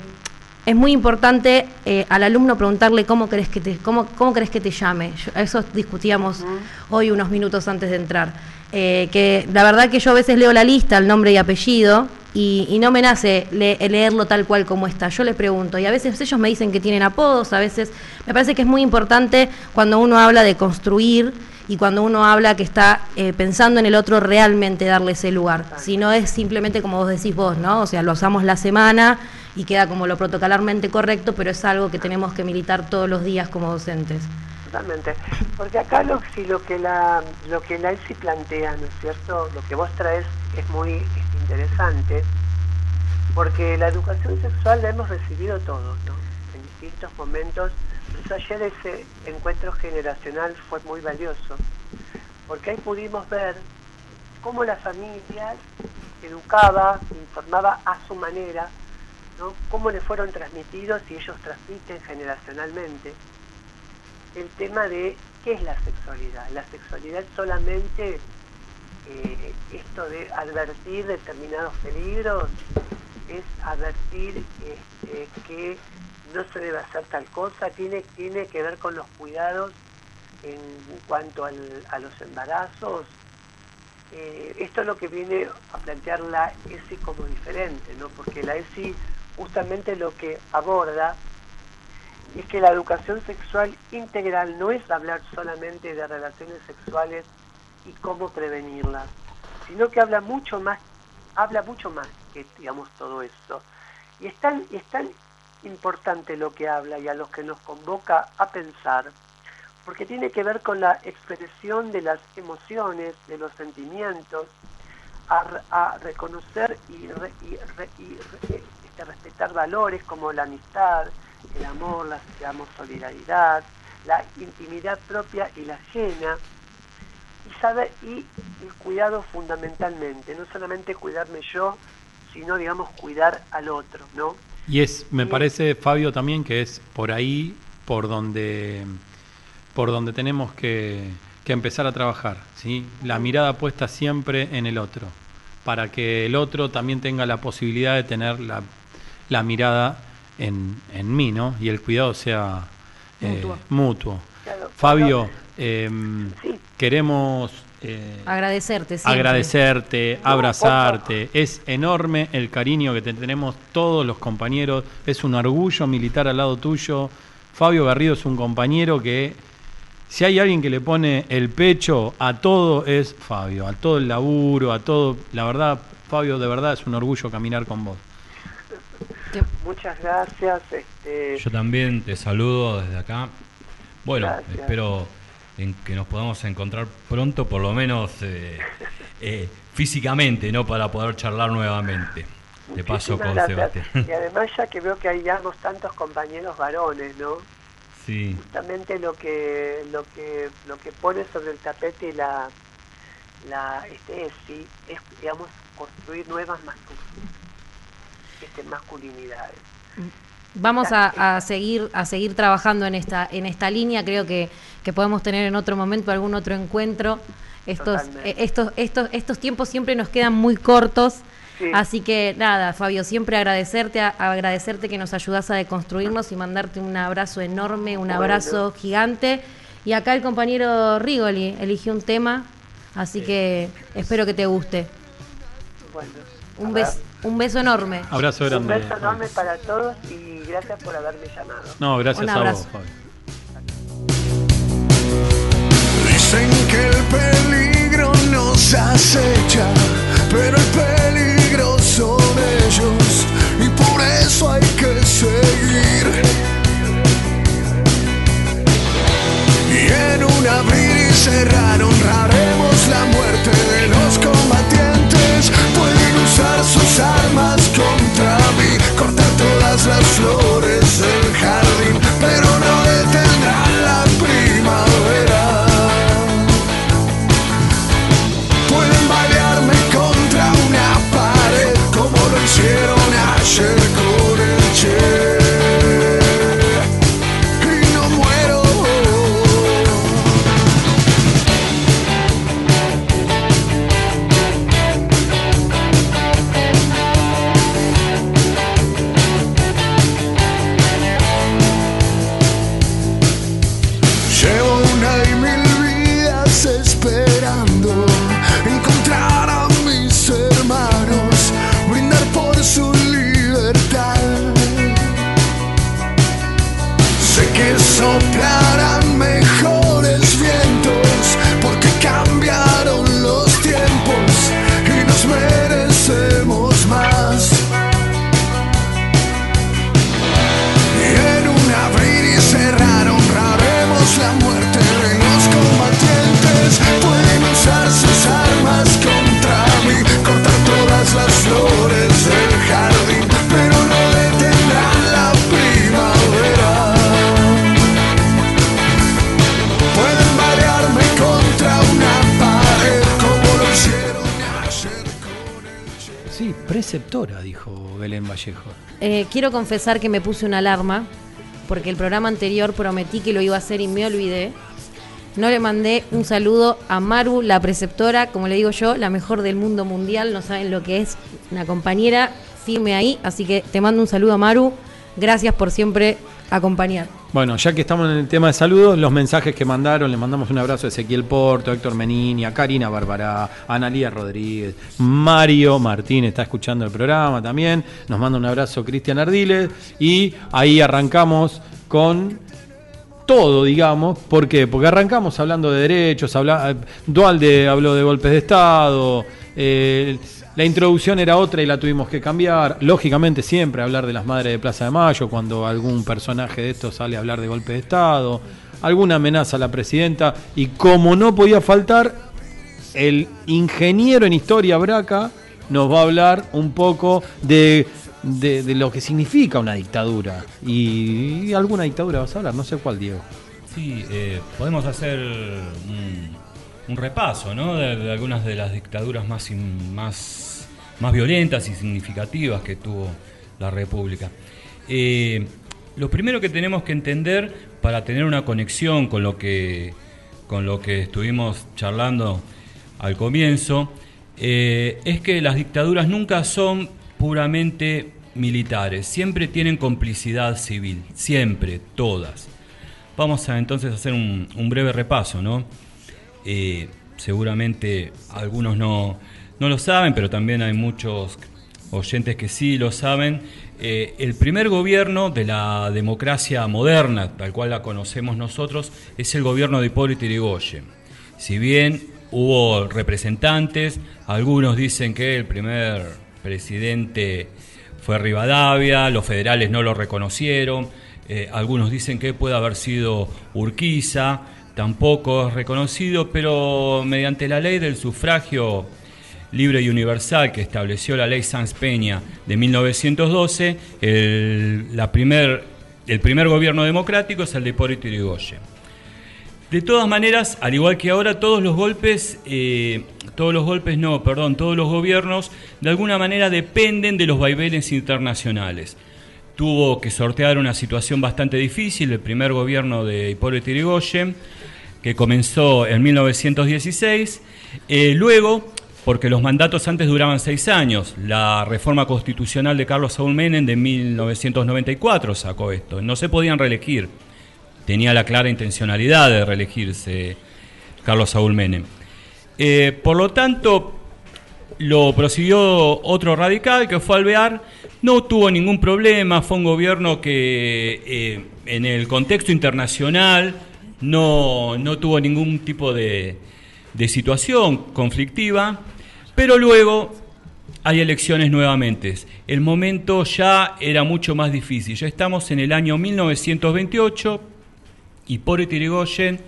es muy importante eh, al alumno preguntarle cómo querés que te, cómo, cómo querés que te llame. Yo- eso discutíamos hoy unos minutos antes de entrar. Eh, que la verdad que yo a veces leo la lista, el nombre y apellido, y, y no me nace le- leerlo tal cual como está. Yo les pregunto, y a veces ellos me dicen que tienen apodos, a veces me parece que es muy importante cuando uno habla de construir y cuando uno habla que está eh, pensando en el otro realmente darle ese lugar. Si no es simplemente como vos decís vos, ¿no? O sea, lo usamos la semana y queda como lo protocolarmente correcto, pero es algo que tenemos que militar todos los días como docentes. totalmente. Porque acá lo, si lo que la lo que la ESI plantea, ¿no es cierto? Lo que vos traes es muy interesante, porque la educación sexual la hemos recibido todos, ¿no? En distintos momentos. Eso ayer ese encuentro generacional fue muy valioso, porque ahí pudimos ver cómo la familia educaba, informaba a su manera, ¿no? cómo le fueron transmitidos y ellos transmiten generacionalmente el tema de qué es la sexualidad. La sexualidad solamente eh, esto de advertir determinados peligros, es advertir este, que no se debe hacer tal cosa, tiene, tiene que ver con los cuidados en cuanto al- a los embarazos. Eh, esto es lo que viene a plantear la ESI como diferente, ¿no? porque la ESI justamente lo que aborda es que la educación sexual integral no es hablar solamente de relaciones sexuales y cómo prevenirlas, sino que habla mucho más, habla mucho más que digamos todo eso. Y es tan, importante lo que habla y a los que nos convoca a pensar, porque tiene que ver con la expresión de las emociones, de los sentimientos, a, a reconocer y, re- y re- y re- este, respetar valores como la amistad, el amor, la digamos, solidaridad, la intimidad propia y la ajena, y saber y el cuidado fundamentalmente, no solamente cuidarme yo, sino digamos cuidar al otro, ¿no? Y es, me Y- parece, Fabio, también que es por ahí por donde, por donde tenemos que, que empezar a trabajar, ¿sí? La mirada puesta siempre en el otro, para que el otro también tenga la posibilidad de tener la, la mirada en, en mí, ¿no? Y el cuidado sea eh, Mutuo. mutuo. Claro, Fabio, em, Sí. queremos... eh, Agradecerte siempre. agradecerte, No, abrazarte. Es enorme el cariño que te tenemos todos los compañeros. Es un orgullo militar al lado tuyo. Fabio Garrido es un compañero que, si hay alguien que le pone el pecho a todo, es Fabio. A todo el laburo, a todo. La verdad, Fabio, de verdad es un orgullo caminar con vos. Muchas gracias. Este, Yo también te saludo desde acá. Bueno, Gracias. espero en que nos podamos encontrar pronto, por lo menos eh, eh, físicamente, ¿no? Para poder charlar nuevamente. De paso con gracias. Sebastián. Y además ya que veo que hay digamos, tantos compañeros varones, ¿no? Sí, justamente lo que lo que lo que pone sobre el tapete la la este ESI es digamos construir nuevas mascu- masculinidades Vamos a, a seguir a seguir trabajando en esta en esta línea. Creo que, que podemos tener en otro momento algún otro encuentro. Estos Totalmente. eh, estos estos estos tiempos siempre nos quedan muy cortos. Sí. Así que nada, Fabio, siempre agradecerte, agradecerte que nos ayudas a deconstruirnos y mandarte un abrazo enorme, un Bueno. abrazo gigante. Y acá el compañero Rigoli eligió un tema, así que espero que te guste. Bueno, Un, a ver, bes- un beso enorme. Abrazo un grande. beso enorme para todos y gracias por haberme llamado. No, gracias Un a vos, abrazo. Fabi. Dicen que el peligro nos acecha, pero el peligro son ellos y por eso hay que seguir. Y en un abrir y cerrar honraremos la muerte de los combatientes. Sus armas contra mí, cortar todas las flores del jardín, quiero confesar que me puse una alarma porque el programa anterior prometí que lo iba a hacer y me olvidé. No le mandé un saludo a Maru, la preceptora, como le digo yo, la mejor del mundo mundial. No saben lo que es una compañera firme ahí. Así que te mando un saludo a Maru. Gracias por siempre acompañar. Bueno, ya que estamos en el tema de saludos, los mensajes que mandaron, le mandamos un abrazo a Ezequiel Porto, Héctor Menini, a Karina Barbará, a Analía Rodríguez, Mario Martín está escuchando el programa también, nos manda un abrazo Cristian Ardiles y ahí arrancamos con todo, digamos. ¿Por qué? Porque arrancamos hablando de derechos, habla, Dualde habló de golpes de Estado, eh, la introducción era otra y la tuvimos que cambiar. Lógicamente siempre hablar de las madres de Plaza de Mayo cuando algún personaje de estos sale a hablar de golpe de Estado, alguna amenaza a la presidenta y como no podía faltar, el ingeniero en historia Braca nos va a hablar un poco de, de- lo que significa una dictadura. Y, alguna dictadura vas a hablar, no sé cuál, Diego. Sí, eh, podemos hacer un repaso ¿no? de, algunas de las dictaduras más, más, más violentas y significativas que tuvo la República. Eh, lo primero que tenemos que entender para tener una conexión con lo que, con lo que estuvimos charlando al comienzo eh, es que las dictaduras nunca son puramente militares, siempre tienen complicidad civil, siempre, todas. Vamos a entonces hacer un, un breve repaso, ¿no? Seguramente algunos no, no lo saben, pero también hay muchos oyentes que sí lo saben. Eh, el primer gobierno de la democracia moderna, tal cual la conocemos nosotros, es el gobierno de Hipólito Yrigoyen. Si bien hubo representantes, algunos dicen que el primer presidente fue Rivadavia, los federales no lo reconocieron, eh, algunos dicen que puede haber sido Urquiza, tampoco es reconocido, pero mediante la ley del sufragio libre y universal que estableció la ley Sanz Peña de 1912, el, primer, el primer gobierno democrático es el de Hipólito Yrigoyen. De todas maneras, al igual que ahora, todos los golpes, eh, todos los golpes no, perdón, todos los gobiernos de alguna manera dependen de los vaivenes internacionales. Tuvo que sortear una situación bastante difícil el primer gobierno de Hipólito Yrigoyen, que comenzó en 1916. Eh, luego, porque los mandatos antes duraban seis años, la reforma constitucional de Carlos Saúl Menem de 1994 sacó esto. No se podían reelegir tenía la clara intencionalidad de reelegirse Carlos Saúl Menem. Eh, por lo tanto, lo prosiguió otro radical que fue Alvear, no tuvo ningún problema, fue un gobierno que eh, en el contexto internacional no, no tuvo ningún tipo de, de situación conflictiva, pero luego hay elecciones nuevamente. El momento ya era mucho más difícil. Ya estamos en el año 1928 y por Irigoyen,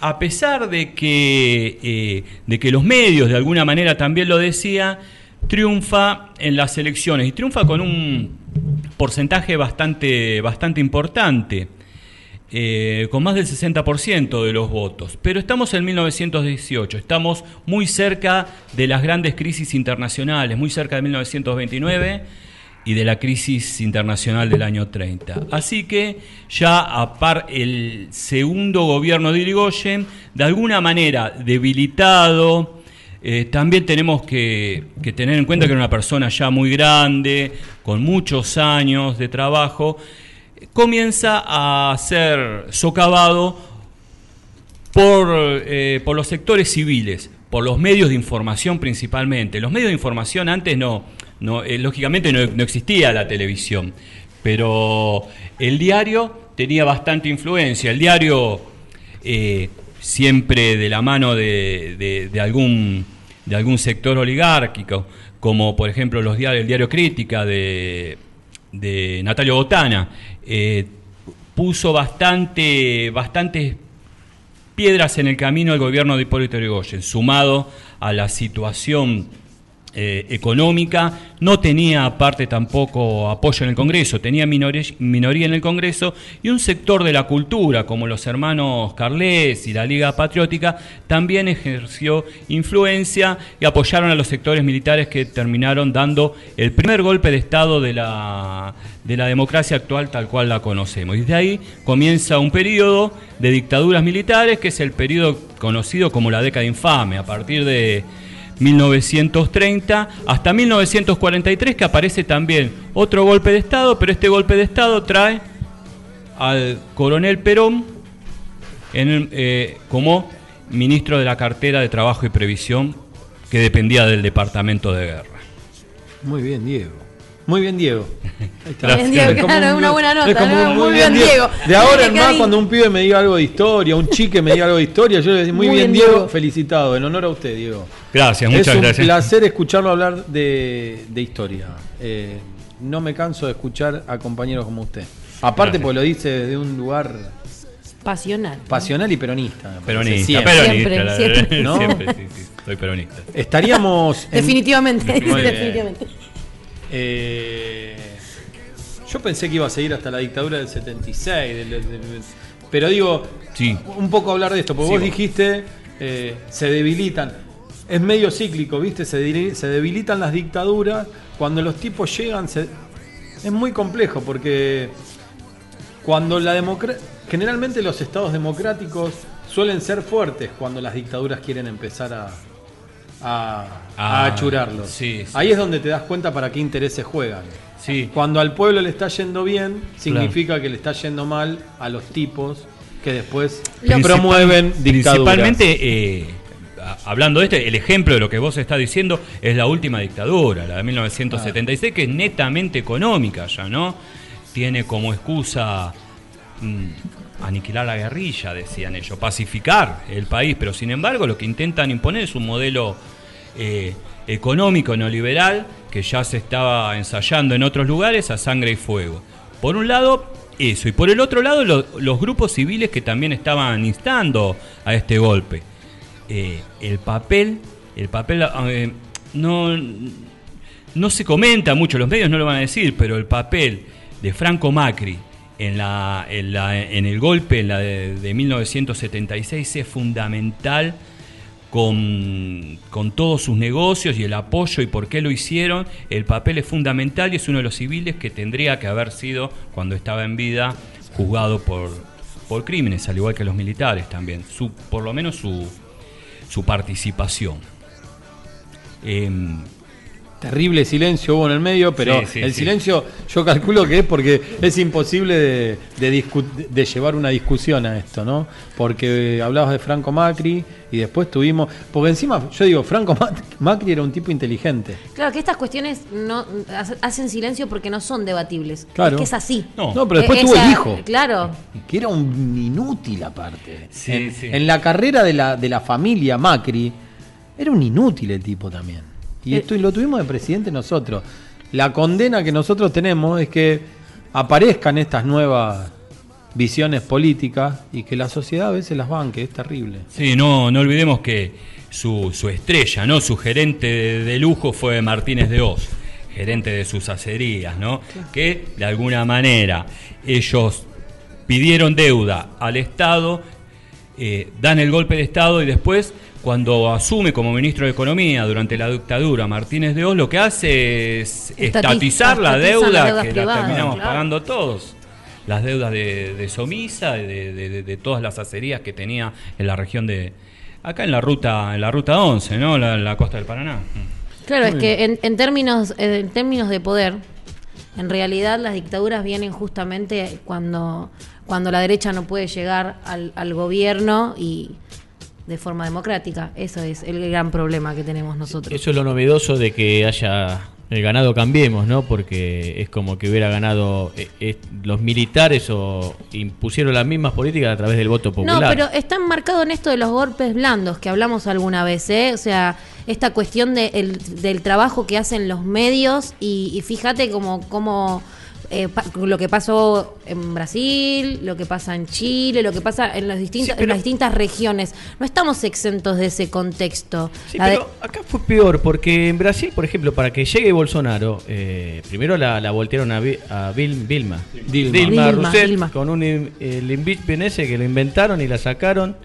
a pesar de que, eh, de que los medios de alguna manera también lo decía, triunfa en las elecciones y triunfa con un porcentaje bastante, bastante importante. Eh, con más del 60% de los votos. Pero estamos en 1918, estamos muy cerca de las grandes crisis internacionales, muy cerca de 1929 y de la crisis internacional del año 30. Así que ya a par el segundo gobierno de Irigoyen, de alguna manera debilitado, eh, también tenemos que, que, tener en cuenta que era una persona ya muy grande, con muchos años de trabajo, comienza a ser socavado por, eh, por los sectores civiles, por los medios de información principalmente. Los medios de información antes no, no eh, lógicamente no, existía la televisión, pero el diario tenía bastante influencia. El diario eh, siempre de la mano de, de, algún, de algún sector oligárquico, como por ejemplo los el diario Crítica de, de Natalio Botana, eh, puso bastante, bastantes piedras en el camino del gobierno de Hipólito Yrigoyen, sumado a la situación eh, económica, no tenía aparte tampoco apoyo en el Congreso, tenía minoría, en el Congreso y un sector de la cultura, como los hermanos Carles y la Liga Patriótica, también ejerció influencia y apoyaron a los sectores militares que terminaron dando el primer golpe de Estado de la, de la democracia actual tal cual la conocemos. Y desde ahí comienza un periodo de dictaduras militares, que es el periodo conocido como la década infame, a partir de 1930 hasta 1943 que aparece también otro golpe de Estado, pero este golpe de Estado trae al coronel Perón eh, como ministro de la cartera de Trabajo y Previsión que dependía del Departamento de Guerra. Muy bien, Diego. Muy bien, Diego. Bien, Diego, claro, es una buena nota. Es como ¿no? un muy, bien, Diego. De ahora en más, cuando un pibe me diga algo de historia, un chique me diga algo de historia, yo le digo, muy, Muy bien, bien, Diego, Diego. felicitado, en honor a usted, Diego. Gracias, es muchas un gracias. placer escucharlo hablar de, de historia. Eh, no me canso de escuchar a compañeros como usted. Aparte, Gracias. porque lo dice desde un lugar Pasional. pasional y peronista. Peronista, siempre. peronista, Siempre, la- siempre. ¿No? siempre, sí, sí, soy peronista. Estaríamos. en- Definitivamente. Definitivamente. Eh, yo pensé que iba a seguir hasta la dictadura del 76, del- del- del- pero digo, Sí. un poco hablar de esto, porque Sí, vos vos. dijiste, eh, se debilitan. Es medio cíclico, ¿viste? Se, debilitan las dictaduras. Cuando los tipos llegan, se- es muy complejo, porque cuando la democracia. Generalmente los estados democráticos suelen ser fuertes cuando las dictaduras quieren empezar a, a, a Ah, achurarlos. sí, sí. Ahí es donde te das cuenta para qué intereses juegan. Sí. Cuando al pueblo le está yendo bien, significa que le está yendo mal a los tipos que después Lo- promueven dictaduras. Principalmente, eh, hablando de este, el ejemplo de lo que vos estás diciendo es la última dictadura, la de 1976, que es netamente económica ya, ¿no? Tiene como excusa mm, aniquilar la guerrilla, decían ellos, pacificar el país, pero sin embargo lo que intentan imponer es un modelo eh, económico neoliberal que ya se estaba ensayando en otros lugares a sangre y fuego. Por un lado, eso, y por el otro lado, lo- los grupos civiles que también estaban instando a este golpe. Eh, el papel, el papel eh, no, no se comenta mucho, los medios no lo van a decir, pero el papel de Franco Macri en, la, en, el golpe en la de 1976 es fundamental con, con todos sus negocios y el apoyo y por qué lo hicieron. El papel es fundamental y es uno de los civiles que tendría que haber sido, cuando estaba en vida, juzgado por, por crímenes, al igual que los militares también, su, por lo menos su, su participación. Em, terrible silencio hubo en el medio, pero Sí, sí, el sí. silencio yo calculo que es porque es imposible de, de de llevar una discusión a esto, ¿no? Porque hablabas de Franco Macri y después tuvimos, porque encima yo digo, Franco Ma- Macri era un tipo inteligente. Claro que estas cuestiones no hace- hacen silencio porque no son debatibles. Claro. Es que es así. No. No, pero después Eh, tuvo el hijo. Claro. que era un inútil aparte. Sí, en, sí. en la carrera de la, de la familia Macri, era un inútil el tipo también. Y esto y lo tuvimos de presidente nosotros. La condena que nosotros tenemos es que aparezcan estas nuevas visiones políticas y que la sociedad a veces las banque, es terrible. Sí, no, no olvidemos que su, su estrella, ¿no? Su gerente de, de lujo fue Martínez de Oz, gerente de sus acerías, ¿no? Que de alguna manera ellos pidieron deuda al Estado, eh, dan el golpe de Estado y después, cuando asume como ministro de Economía durante la dictadura Martínez de Oz, lo que hace es Estati- estatizar la las deuda deudas que privadas, la terminamos claro. pagando todos. Las deudas de, de Somisa, de, de- de- de todas las acerías que tenía en la región de. Acá en la ruta, en la ruta 11, ¿no? La, la costa del Paraná. Claro, es que en, en términos, eh, en términos de poder, en realidad las dictaduras vienen justamente cuando, cuando la derecha no puede llegar al, al gobierno y de forma democrática. Eso es el gran problema que tenemos nosotros. Eso es lo novedoso de que haya el ganado Cambiemos, ¿no? Porque es como que hubiera ganado eh, eh, los militares o impusieron las mismas políticas a través del voto popular. No, pero está enmarcado en esto de los golpes blandos que hablamos alguna vez, ¿eh? O sea, esta cuestión de el- del trabajo que hacen los medios y, y fíjate como, como eh, pa- lo que pasó en Brasil, lo que pasa en Chile, lo que pasa en, las distintas, Sí, pero- en las distintas regiones. No estamos exentos de ese contexto. Sí, La de- pero acá fue peor, porque en Brasil, por ejemplo, para que llegue Bolsonaro, eh, primero la, la voltearon a, a Vil- Vilma. Dilma. Dilma, Rousseff, Dilma. con un el impeachment ese que lo inventaron y la sacaron.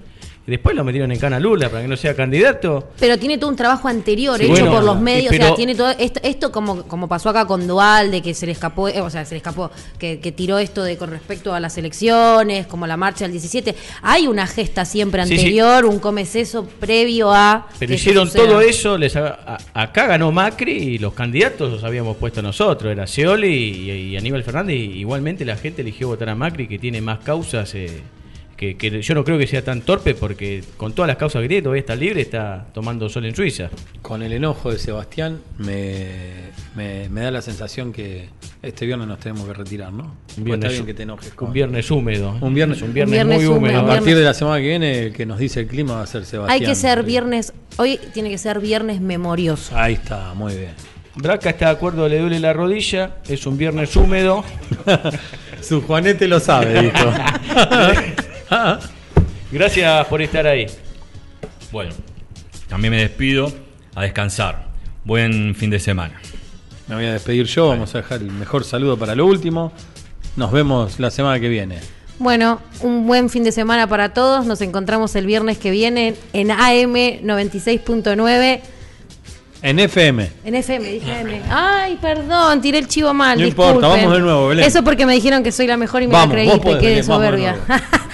Después lo metieron en cana Lula para que no sea candidato. Pero tiene todo un trabajo anterior Sí, hecho bueno, por los y medios, o sea, tiene todo esto, esto como, como pasó acá con Dual, de que se le escapó, eh, o sea, se le escapó, que, que tiró esto de con respecto a las elecciones, como la marcha del 17. Hay una gesta siempre Sí, sí. anterior, un comeceso previo a. Pero eso hicieron todo eso, les a- acá ganó Macri y los candidatos los habíamos puesto nosotros, era Scioli y, y Aníbal Fernández, y igualmente la gente eligió votar a Macri que tiene más causas, eh, que, que yo no creo que sea tan torpe porque con todas las causas que tiene todavía está libre, está tomando sol en Suiza. Con el enojo de Sebastián me, me- me da la sensación que este viernes nos tenemos que retirar, ¿no? Porque está bien que te enojes. con- un viernes húmedo. Un viernes- un viernes, Un viernes muy húmedo, húmedo. A un partir de la semana que viene, el que nos dice el clima va a ser Sebastián. Hay que ser viernes, hoy tiene que ser viernes memorioso. Ahí está, muy bien. Braca está de acuerdo, le duele la rodilla, es un viernes húmedo. Su Juanete lo sabe, dijo. Gracias por estar ahí. Bueno, también me despido a descansar. Buen fin de semana. Me voy a despedir yo, vamos a dejar el mejor saludo para lo último. Nos vemos la semana que viene. Bueno, un buen fin de semana para todos. Nos encontramos el viernes que viene en AM 96.9. En FM. En FM, dije AM. Ay, perdón, tiré el chivo mal. No disculpen. importa, vamos de nuevo, Belén. Eso porque me dijeron que soy la mejor y me Vamos, la creíste. Qué Belén, vamos de soberbia.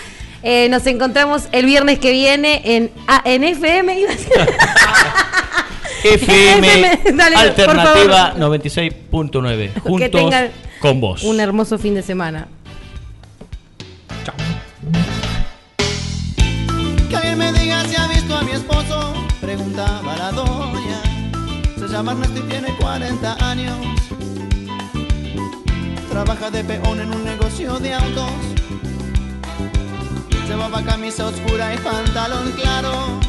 Eh, nos encontramos el viernes que viene en, ah, en FM. iba a decir. FM, FM, dale, Alternativa favor. 96.9. Que Juntos tengan con vos. Un hermoso fin de semana. Que alguien me diga si ha visto a mi esposo, preguntaba la doña. Se llama Ernesto y tiene 40 años. Trabaja de peón en un negocio de autos. Llevaba camisa oscura y pantalón claro.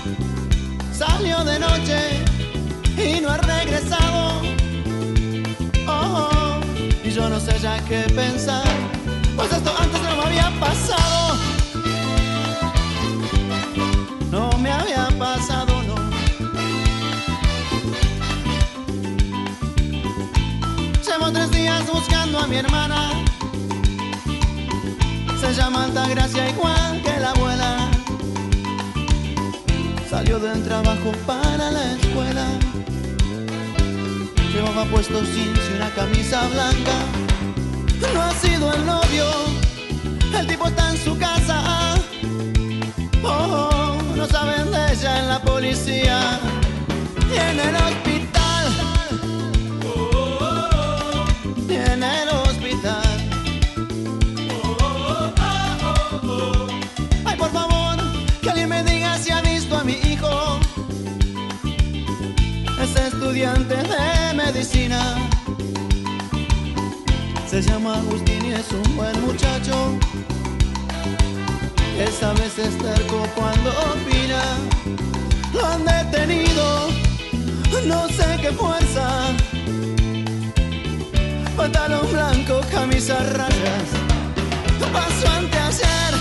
Salió de noche y no ha regresado. Oh, oh, y yo no sé ya qué pensar, pues esto antes no me había pasado. No me había pasado, no. Llevo tres días buscando a mi hermana. Se llama Altagracia igual que la abuela. Salió del trabajo para la escuela. Llevaba puesto jeans y una camisa blanca. No ha sido el novio. El tipo está en su casa. Oh, oh, no saben de ella en la policía y en el hospital. Estudiante de medicina. Se llama Agustín y es un buen muchacho. Esa vez es terco cuando opina. Lo han detenido, no sé qué fuerza. Pantalón blanco, camisa rayas. Paso ante ayer.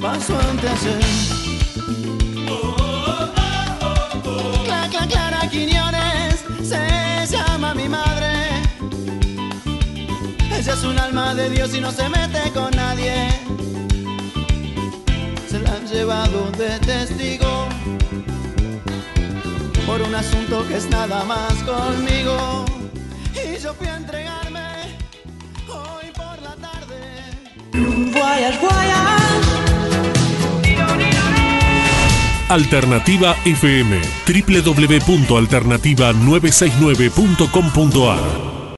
Paso ante ayer. Se llama mi madre. Ella es un alma de Dios y no se mete con nadie. Se la han llevado de testigo por un asunto que es nada más conmigo. Y yo fui a entregarme hoy por la tarde. Voyage, voyage. Alternativa FM, www.alternativa969.com.ar